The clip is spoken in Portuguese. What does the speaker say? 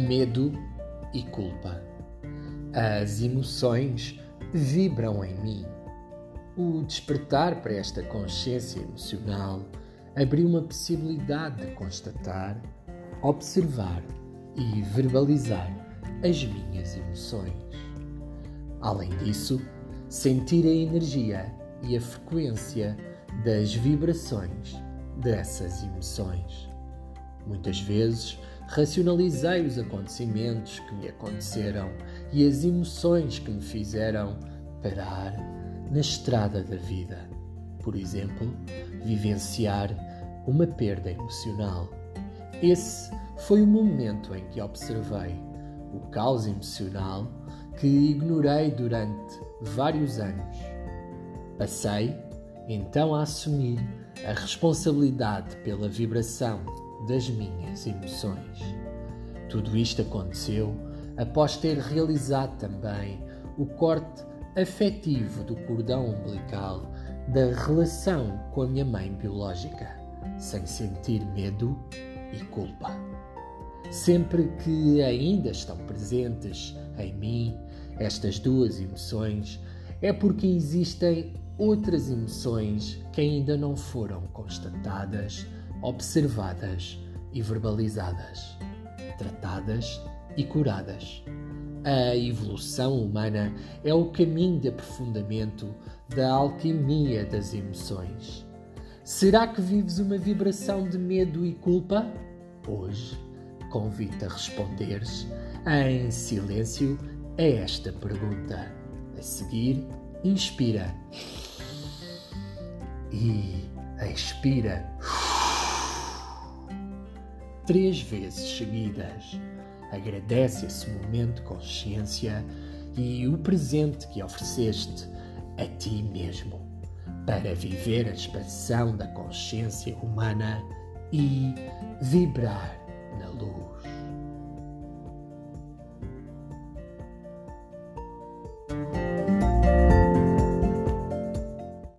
medo e culpa. As emoções vibram em mim. O despertar para esta consciência emocional abriu uma possibilidade de constatar, observar e verbalizar as minhas emoções. Além disso, sentir a energia e a frequência das vibrações dessas emoções. Muitas vezes racionalizei os acontecimentos que me aconteceram e as emoções que me fizeram parar na estrada da vida. Por exemplo, vivenciar uma perda emocional. Esse foi o momento em que observei o caos emocional que ignorei durante vários anos. Passei então a assumir a responsabilidade pela vibração das minhas emoções. Tudo isto aconteceu após ter realizado também o corte afetivo do cordão umbilical da relação com a minha mãe biológica, sem sentir medo e culpa. Sempre que ainda estão presentes em mim estas duas emoções, é porque existem outras emoções que ainda não foram constatadas, observadas e verbalizadas, tratadas e curadas. A evolução humana é o caminho de aprofundamento da alquimia das emoções. Será que vives uma vibração de medo e culpa? Hoje convido a responderes em silêncio a esta pergunta. A seguir, inspira e expira três vezes seguidas. Agradece esse momento de consciência e o presente que ofereceste a ti mesmo para viver a expansão da consciência humana e vibrar.